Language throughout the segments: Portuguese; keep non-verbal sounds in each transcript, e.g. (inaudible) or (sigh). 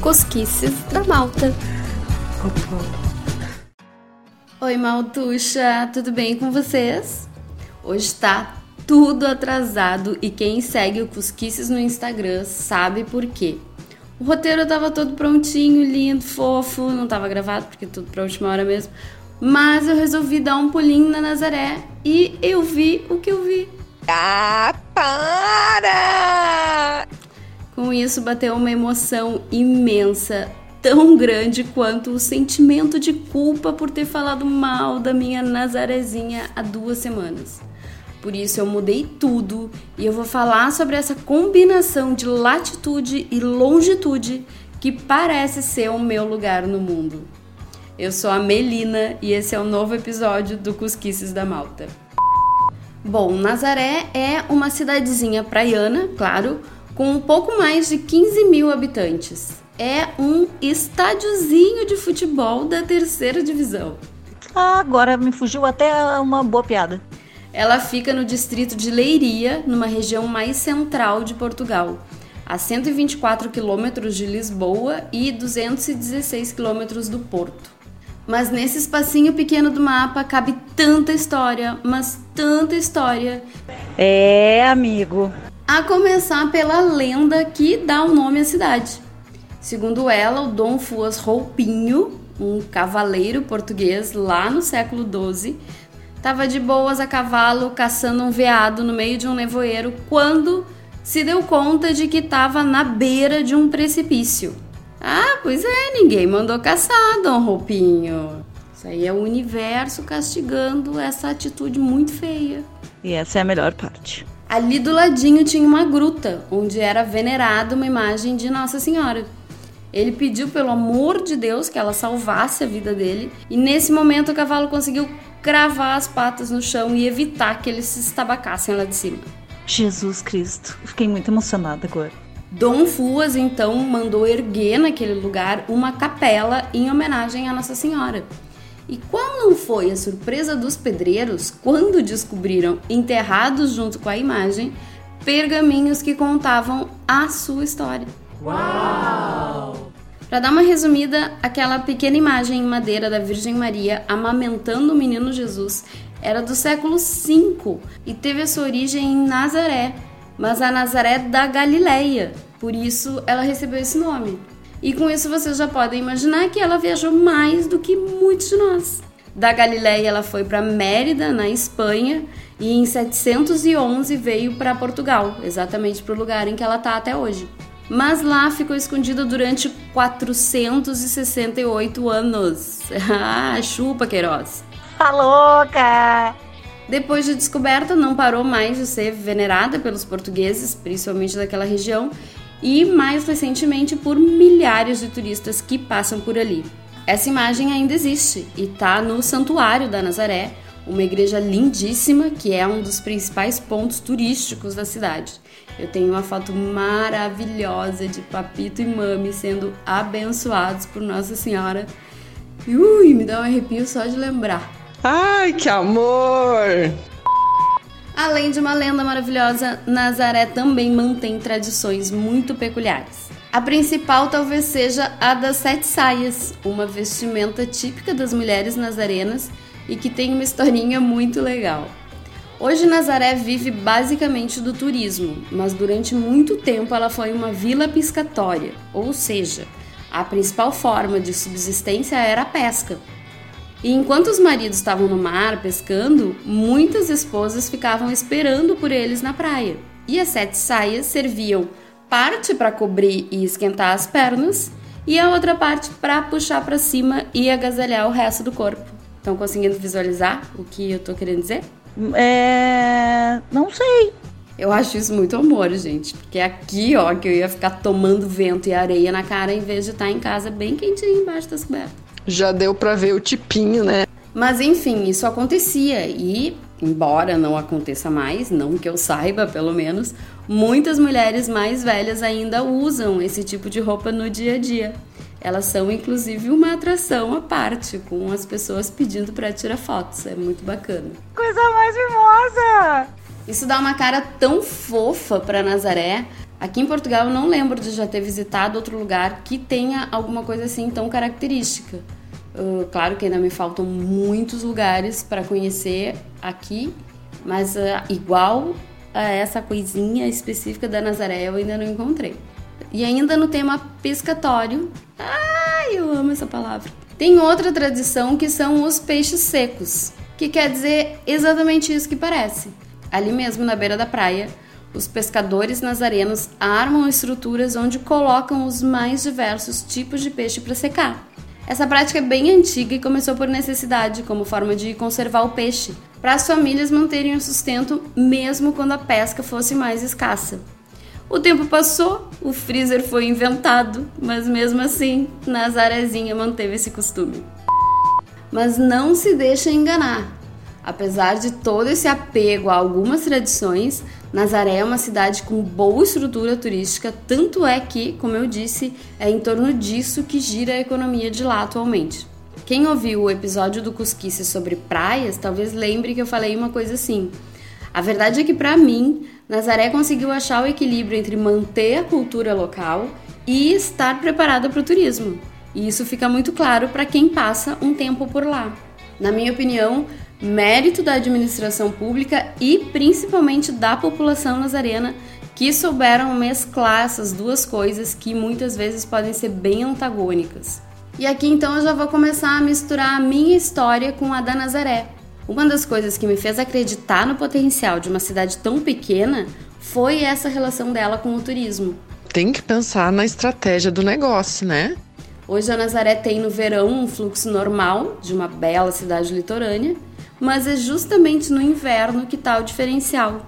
Cosquices da Malta. Oi, Maltuxa, tudo bem com vocês? Hoje tá tudo atrasado e quem segue o Cosquices no Instagram sabe por quê. O roteiro tava todo prontinho, lindo, fofo, não tava gravado porque tudo pra última hora mesmo. Mas eu resolvi dar um pulinho na Nazaré e eu vi o que eu vi. Ah, para! Com isso bateu uma emoção imensa, tão grande quanto o sentimento de culpa por ter falado mal da minha Nazarezinha há duas semanas. Por isso eu mudei tudo e eu vou falar sobre essa combinação de latitude e longitude que parece ser o meu lugar no mundo. Eu sou a Melina e esse é o novo episódio do Cusquices da Malta. Bom, Nazaré é uma cidadezinha praiana, claro, com um pouco mais de 15 mil habitantes. É um estádiozinho de futebol da terceira divisão. Ah, agora me fugiu até uma boa piada. Ela fica no distrito de Leiria, numa região mais central de Portugal, a 124 quilômetros de Lisboa e 216 quilômetros do Porto. Mas nesse espacinho pequeno do mapa cabe tanta história, mas tanta história. É, amigo. A começar pela lenda que dá o nome à cidade. Segundo ela, o Dom Fuas Roupinho, um cavaleiro português lá no século XII, estava de boas a cavalo caçando um veado no meio de um nevoeiro quando se deu conta de que estava na beira de um precipício. Ah, pois é, ninguém mandou caçar, Dom Roupinho. Isso aí é o universo castigando essa atitude muito feia. E essa é a melhor parte. Ali do ladinho tinha uma gruta, onde era venerada uma imagem de Nossa Senhora. Ele pediu pelo amor de Deus que ela salvasse a vida dele, e nesse momento o cavalo conseguiu cravar as patas no chão e evitar que eles se estabacassem lá de cima. Jesus Cristo, fiquei muito emocionada agora. Dom Fuas então mandou erguer naquele lugar uma capela em homenagem à Nossa Senhora. E qual não foi a surpresa dos pedreiros quando descobriram, enterrados junto com a imagem, pergaminhos que contavam a sua história? Uau! Para dar uma resumida, aquela pequena imagem em madeira da Virgem Maria amamentando o menino Jesus era do século V e teve a sua origem em Nazaré, mas a Nazaré da Galileia, por isso ela recebeu esse nome. E com isso vocês já podem imaginar que ela viajou mais do que muitos de nós. Da Galileia ela foi para Mérida, na Espanha, e em 711 veio para Portugal, exatamente para o lugar em que ela está até hoje mas lá ficou escondida durante 468 anos. (laughs) ah, chupa, Queiroz. Tá louca! Depois de descoberta, não parou mais de ser venerada pelos portugueses, principalmente daquela região, e mais recentemente por milhares de turistas que passam por ali. Essa imagem ainda existe e está no Santuário da Nazaré, uma igreja lindíssima que é um dos principais pontos turísticos da cidade. Eu tenho uma foto maravilhosa de Papito e Mami sendo abençoados por Nossa Senhora. Ui, me dá um arrepio só de lembrar. Ai, que amor! Além de uma lenda maravilhosa, Nazaré também mantém tradições muito peculiares. A principal talvez seja a das sete saias, uma vestimenta típica das mulheres nazarenas e que tem uma historinha muito legal. Hoje Nazaré vive basicamente do turismo, mas durante muito tempo ela foi uma vila piscatória, ou seja, a principal forma de subsistência era a pesca. E enquanto os maridos estavam no mar pescando, muitas esposas ficavam esperando por eles na praia. E as sete saias serviam parte para cobrir e esquentar as pernas e a outra parte para puxar para cima e agasalhar o resto do corpo. Estão conseguindo visualizar o que eu tô querendo dizer? É. Não sei. Eu acho isso muito amor, gente. Porque é aqui, ó, que eu ia ficar tomando vento e areia na cara em vez de estar em casa bem quentinho embaixo das cobertas. Já deu pra ver o tipinho, né? Mas enfim, isso acontecia e, embora não aconteça mais, não que eu saiba pelo menos, muitas mulheres mais velhas ainda usam esse tipo de roupa no dia a dia. Elas são inclusive uma atração à parte, com as pessoas pedindo para tirar fotos. É muito bacana. Coisa mais mimosa! Isso dá uma cara tão fofa para Nazaré. Aqui em Portugal eu não lembro de já ter visitado outro lugar que tenha alguma coisa assim tão característica. Uh, claro que ainda me faltam muitos lugares para conhecer aqui, mas uh, igual a essa coisinha específica da Nazaré eu ainda não encontrei. E ainda no tema pescatório, ai, eu amo essa palavra. Tem outra tradição que são os peixes secos, que quer dizer exatamente isso que parece. Ali mesmo na beira da praia, os pescadores nazarenos armam estruturas onde colocam os mais diversos tipos de peixe para secar. Essa prática é bem antiga e começou por necessidade, como forma de conservar o peixe, para as famílias manterem o sustento mesmo quando a pesca fosse mais escassa. O tempo passou, o freezer foi inventado, mas mesmo assim, Nazarezinha manteve esse costume. Mas não se deixe enganar. Apesar de todo esse apego a algumas tradições, Nazaré é uma cidade com boa estrutura turística, tanto é que, como eu disse, é em torno disso que gira a economia de lá atualmente. Quem ouviu o episódio do Cusquice sobre praias, talvez lembre que eu falei uma coisa assim. A verdade é que, para mim, Nazaré conseguiu achar o equilíbrio entre manter a cultura local e estar preparada para o turismo. E isso fica muito claro para quem passa um tempo por lá. Na minha opinião, mérito da administração pública e principalmente da população nazarena que souberam mesclar essas duas coisas que muitas vezes podem ser bem antagônicas. E aqui então eu já vou começar a misturar a minha história com a da Nazaré. Uma das coisas que me fez acreditar no potencial de uma cidade tão pequena foi essa relação dela com o turismo. Tem que pensar na estratégia do negócio, né? Hoje a Nazaré tem no verão um fluxo normal de uma bela cidade litorânea mas é justamente no inverno que está o diferencial.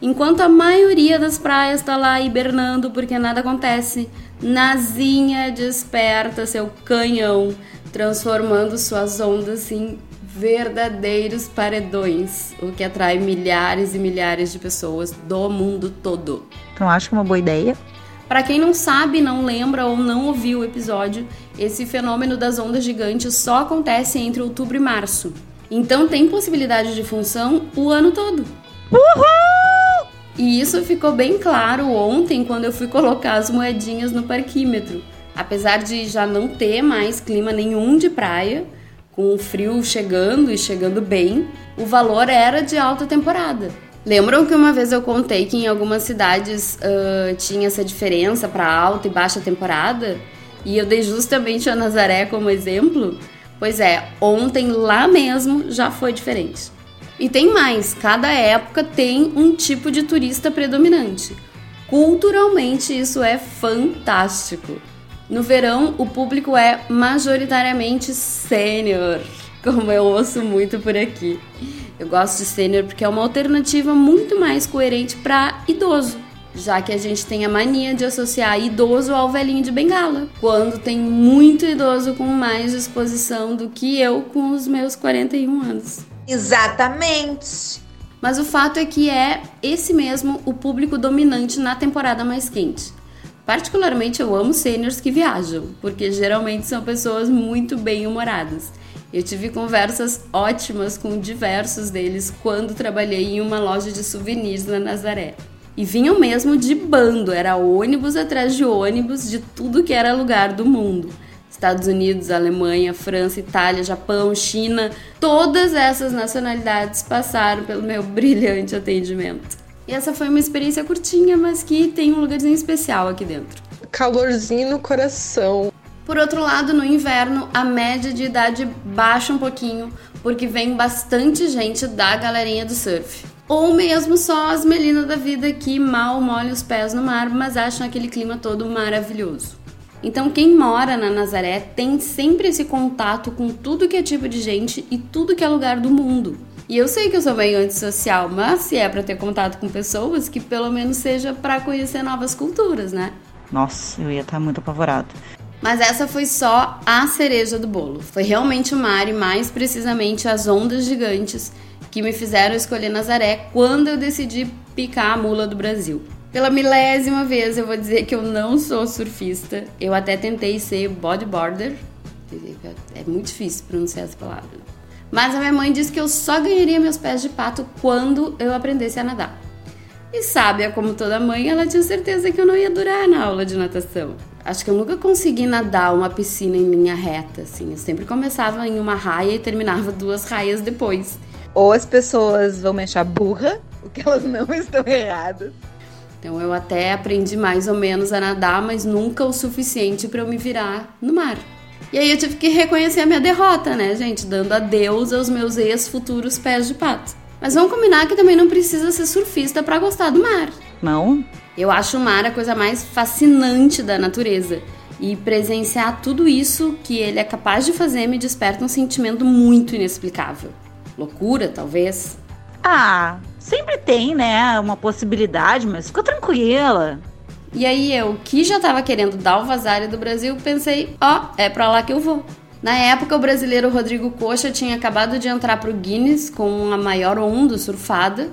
Enquanto a maioria das praias está lá hibernando porque nada acontece, Nazinha desperta seu canhão, transformando suas ondas em verdadeiros paredões, o que atrai milhares e milhares de pessoas do mundo todo. Então acho que é uma boa ideia. Para quem não sabe, não lembra ou não ouviu o episódio, esse fenômeno das ondas gigantes só acontece entre outubro e março. Então tem possibilidade de função o ano todo. Uhul! E isso ficou bem claro ontem quando eu fui colocar as moedinhas no parquímetro. Apesar de já não ter mais clima nenhum de praia, com o frio chegando e chegando bem, o valor era de alta temporada. Lembram que uma vez eu contei que em algumas cidades uh, tinha essa diferença para alta e baixa temporada? E eu dei justamente a Nazaré como exemplo? Pois é, ontem lá mesmo já foi diferente. E tem mais, cada época tem um tipo de turista predominante. Culturalmente isso é fantástico. No verão, o público é majoritariamente sênior, (laughs) como eu ouço muito por aqui. Eu gosto de sênior porque é uma alternativa muito mais coerente para idoso já que a gente tem a mania de associar idoso ao velhinho de bengala, quando tem muito idoso com mais disposição do que eu com os meus 41 anos. Exatamente. Mas o fato é que é esse mesmo o público dominante na temporada mais quente. Particularmente eu amo seniors que viajam, porque geralmente são pessoas muito bem-humoradas. Eu tive conversas ótimas com diversos deles quando trabalhei em uma loja de souvenirs na Nazaré. E vinham mesmo de bando, era ônibus atrás de ônibus de tudo que era lugar do mundo. Estados Unidos, Alemanha, França, Itália, Japão, China, todas essas nacionalidades passaram pelo meu (laughs) brilhante atendimento. E essa foi uma experiência curtinha, mas que tem um lugarzinho especial aqui dentro. Calorzinho no coração. Por outro lado, no inverno, a média de idade baixa um pouquinho, porque vem bastante gente da galerinha do surf ou mesmo só as melinas da vida que mal molham os pés no mar, mas acham aquele clima todo maravilhoso. Então, quem mora na Nazaré tem sempre esse contato com tudo que é tipo de gente e tudo que é lugar do mundo. E eu sei que eu sou meio antissocial, mas se é para ter contato com pessoas, que pelo menos seja para conhecer novas culturas, né? Nossa, eu ia estar muito apavorado. Mas essa foi só a cereja do bolo. Foi realmente o mar e mais precisamente as ondas gigantes que me fizeram escolher Nazaré quando eu decidi picar a mula do Brasil. Pela milésima vez eu vou dizer que eu não sou surfista. Eu até tentei ser bodyboarder. É muito difícil pronunciar essa palavra. Mas a minha mãe disse que eu só ganharia meus pés de pato quando eu aprendesse a nadar. E sábia como toda mãe, ela tinha certeza que eu não ia durar na aula de natação. Acho que eu nunca consegui nadar uma piscina em linha reta, assim. Eu sempre começava em uma raia e terminava duas raias depois. Ou as pessoas vão me achar burra, o que elas não (laughs) estão erradas. Então eu até aprendi mais ou menos a nadar, mas nunca o suficiente para eu me virar no mar. E aí eu tive que reconhecer a minha derrota, né, gente? Dando adeus aos meus ex-futuros pés de pato. Mas vamos combinar que também não precisa ser surfista para gostar do mar. Não? Eu acho o mar a coisa mais fascinante da natureza. E presenciar tudo isso que ele é capaz de fazer me desperta um sentimento muito inexplicável. Loucura, talvez. Ah, sempre tem, né? Uma possibilidade, mas fica tranquila. E aí eu, que já tava querendo dar o vazare do Brasil, pensei, ó, oh, é pra lá que eu vou. Na época, o brasileiro Rodrigo Coxa tinha acabado de entrar pro Guinness com a maior onda surfada.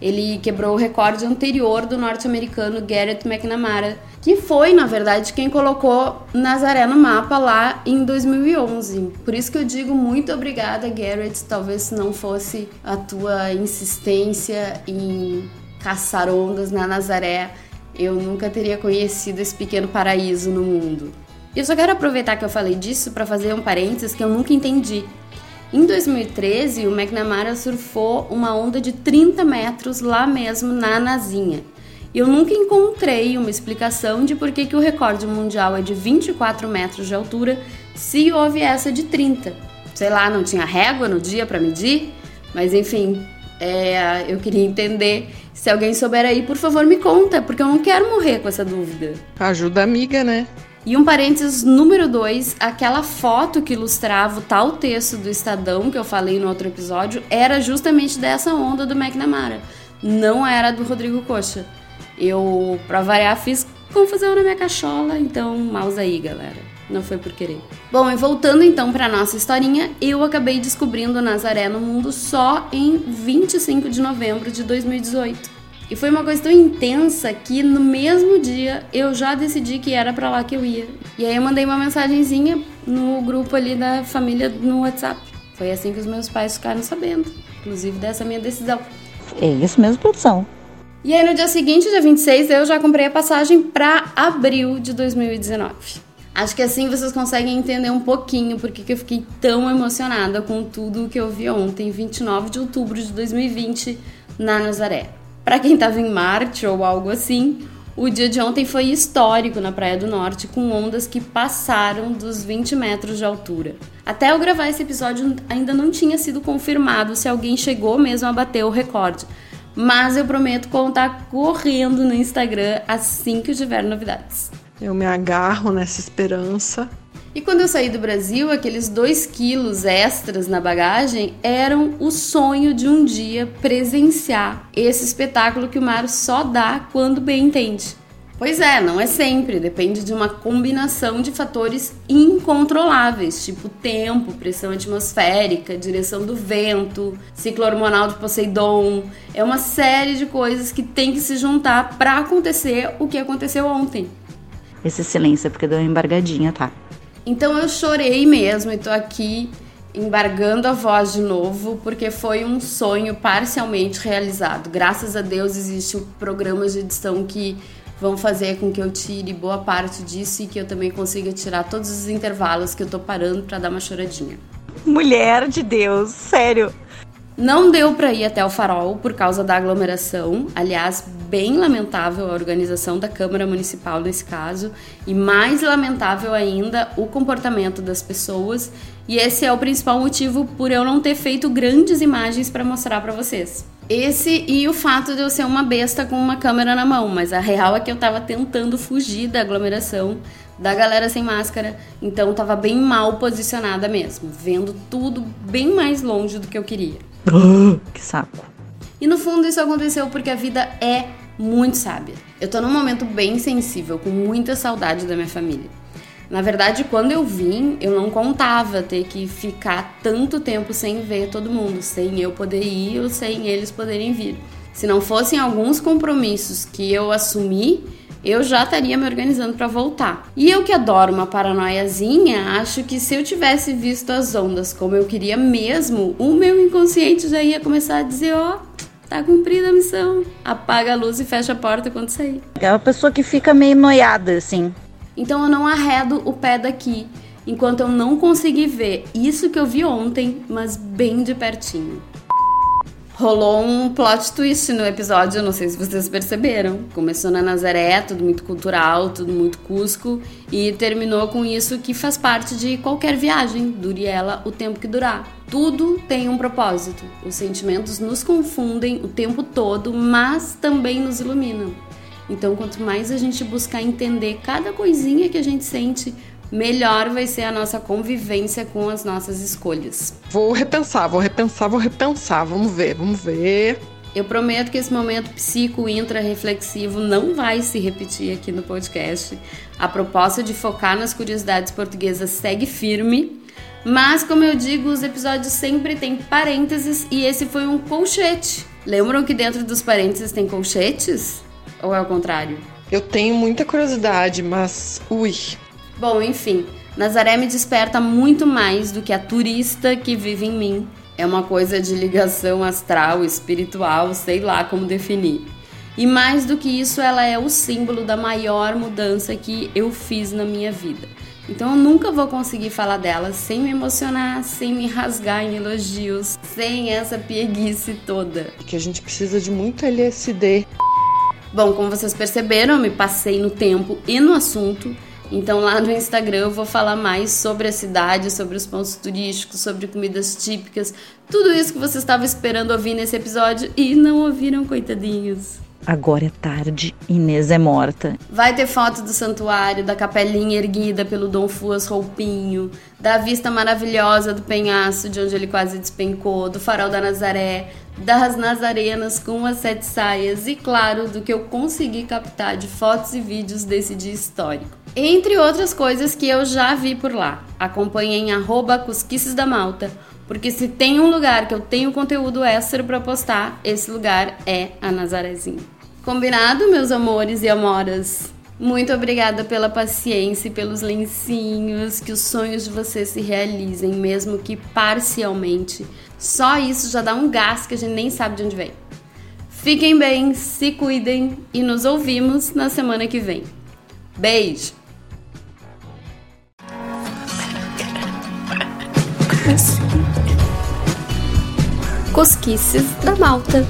Ele quebrou o recorde anterior do norte-americano Garrett McNamara, que foi, na verdade, quem colocou Nazaré no mapa lá em 2011. Por isso que eu digo muito obrigada, Garrett. Talvez se não fosse a tua insistência em caçar ondas na Nazaré, eu nunca teria conhecido esse pequeno paraíso no mundo. E eu só quero aproveitar que eu falei disso para fazer um parênteses que eu nunca entendi. Em 2013, o McNamara surfou uma onda de 30 metros lá mesmo na Nazinha. E eu nunca encontrei uma explicação de por que, que o recorde mundial é de 24 metros de altura se houve essa de 30. Sei lá, não tinha régua no dia para medir? Mas enfim, é, eu queria entender. Se alguém souber aí, por favor, me conta, porque eu não quero morrer com essa dúvida. Ajuda amiga, né? E um parênteses número 2, aquela foto que ilustrava o tal texto do Estadão que eu falei no outro episódio era justamente dessa onda do McNamara. Não era do Rodrigo Coxa. Eu, pra variar, fiz confusão na minha cachola, então mouse aí, galera. Não foi por querer. Bom, e voltando então para nossa historinha, eu acabei descobrindo Nazaré no mundo só em 25 de novembro de 2018. E foi uma coisa tão intensa que no mesmo dia eu já decidi que era para lá que eu ia. E aí eu mandei uma mensagenzinha no grupo ali da família no WhatsApp. Foi assim que os meus pais ficaram sabendo, inclusive dessa minha decisão. É isso mesmo, produção. E aí no dia seguinte, dia 26, eu já comprei a passagem para abril de 2019. Acho que assim vocês conseguem entender um pouquinho porque que eu fiquei tão emocionada com tudo que eu vi ontem, 29 de outubro de 2020, na Nazaré. Para quem estava em Marte ou algo assim, o dia de ontem foi histórico na Praia do Norte, com ondas que passaram dos 20 metros de altura. Até eu gravar esse episódio, ainda não tinha sido confirmado se alguém chegou mesmo a bater o recorde. Mas eu prometo contar correndo no Instagram assim que eu tiver novidades. Eu me agarro nessa esperança. E quando eu saí do Brasil, aqueles dois quilos extras na bagagem eram o sonho de um dia presenciar esse espetáculo que o Mário só dá quando bem entende. Pois é, não é sempre, depende de uma combinação de fatores incontroláveis, tipo tempo, pressão atmosférica, direção do vento, ciclo hormonal de Poseidon. É uma série de coisas que tem que se juntar para acontecer o que aconteceu ontem. Esse silêncio é porque deu uma embargadinha, tá? Então eu chorei mesmo e tô aqui embargando a voz de novo, porque foi um sonho parcialmente realizado. Graças a Deus existem programas de edição que vão fazer com que eu tire boa parte disso e que eu também consiga tirar todos os intervalos que eu tô parando para dar uma choradinha. Mulher de Deus, sério. Não deu para ir até o farol por causa da aglomeração. Aliás, bem lamentável a organização da Câmara Municipal nesse caso, e mais lamentável ainda o comportamento das pessoas. E esse é o principal motivo por eu não ter feito grandes imagens para mostrar para vocês. Esse e o fato de eu ser uma besta com uma câmera na mão, mas a real é que eu tava tentando fugir da aglomeração, da galera sem máscara, então tava bem mal posicionada mesmo, vendo tudo bem mais longe do que eu queria. (gasps) que saco. E no fundo isso aconteceu porque a vida é muito sábia. Eu tô num momento bem sensível, com muita saudade da minha família. Na verdade, quando eu vim, eu não contava ter que ficar tanto tempo sem ver todo mundo, sem eu poder ir ou sem eles poderem vir. Se não fossem alguns compromissos que eu assumi, eu já estaria me organizando para voltar. E eu que adoro uma paranoiazinha, acho que se eu tivesse visto as ondas como eu queria mesmo, o meu inconsciente já ia começar a dizer, ó, oh, tá cumprida a missão. Apaga a luz e fecha a porta quando sair. É uma pessoa que fica meio noiada, assim. Então eu não arredo o pé daqui, enquanto eu não conseguir ver isso que eu vi ontem, mas bem de pertinho. Rolou um plot twist no episódio, não sei se vocês perceberam. Começou na Nazaré, tudo muito cultural, tudo muito Cusco, e terminou com isso que faz parte de qualquer viagem, dure ela o tempo que durar. Tudo tem um propósito. Os sentimentos nos confundem o tempo todo, mas também nos iluminam. Então, quanto mais a gente buscar entender cada coisinha que a gente sente, melhor vai ser a nossa convivência com as nossas escolhas. Vou repensar, vou repensar, vou repensar. Vamos ver, vamos ver. Eu prometo que esse momento psico intra-reflexivo não vai se repetir aqui no podcast. A proposta de focar nas curiosidades portuguesas segue firme. Mas, como eu digo, os episódios sempre têm parênteses e esse foi um colchete. Lembram que dentro dos parênteses tem colchetes? Ou é o contrário? Eu tenho muita curiosidade, mas ui, Bom, enfim, Nazaré me desperta muito mais do que a turista que vive em mim. É uma coisa de ligação astral, espiritual, sei lá como definir. E mais do que isso, ela é o símbolo da maior mudança que eu fiz na minha vida. Então eu nunca vou conseguir falar dela sem me emocionar, sem me rasgar em elogios, sem essa pieguice toda. Que a gente precisa de muito LSD. Bom, como vocês perceberam, eu me passei no tempo e no assunto. Então lá no Instagram eu vou falar mais sobre a cidade, sobre os pontos turísticos, sobre comidas típicas, tudo isso que vocês estavam esperando ouvir nesse episódio e não ouviram, coitadinhos. Agora é tarde, Inês é morta. Vai ter foto do santuário, da capelinha erguida pelo Dom Fuas Roupinho, da vista maravilhosa do penhaço de onde ele quase despencou, do farol da Nazaré, das nazarenas com as sete saias e, claro, do que eu consegui captar de fotos e vídeos desse dia histórico. Entre outras coisas que eu já vi por lá. Acompanhem arroba Cusquices da Malta, porque se tem um lugar que eu tenho conteúdo extra para postar, esse lugar é a Nazarezinha. Combinado, meus amores e amoras? Muito obrigada pela paciência e pelos lencinhos, que os sonhos de vocês se realizem, mesmo que parcialmente. Só isso já dá um gás que a gente nem sabe de onde vem. Fiquem bem, se cuidem e nos ouvimos na semana que vem. Beijo! Cosquices da Malta.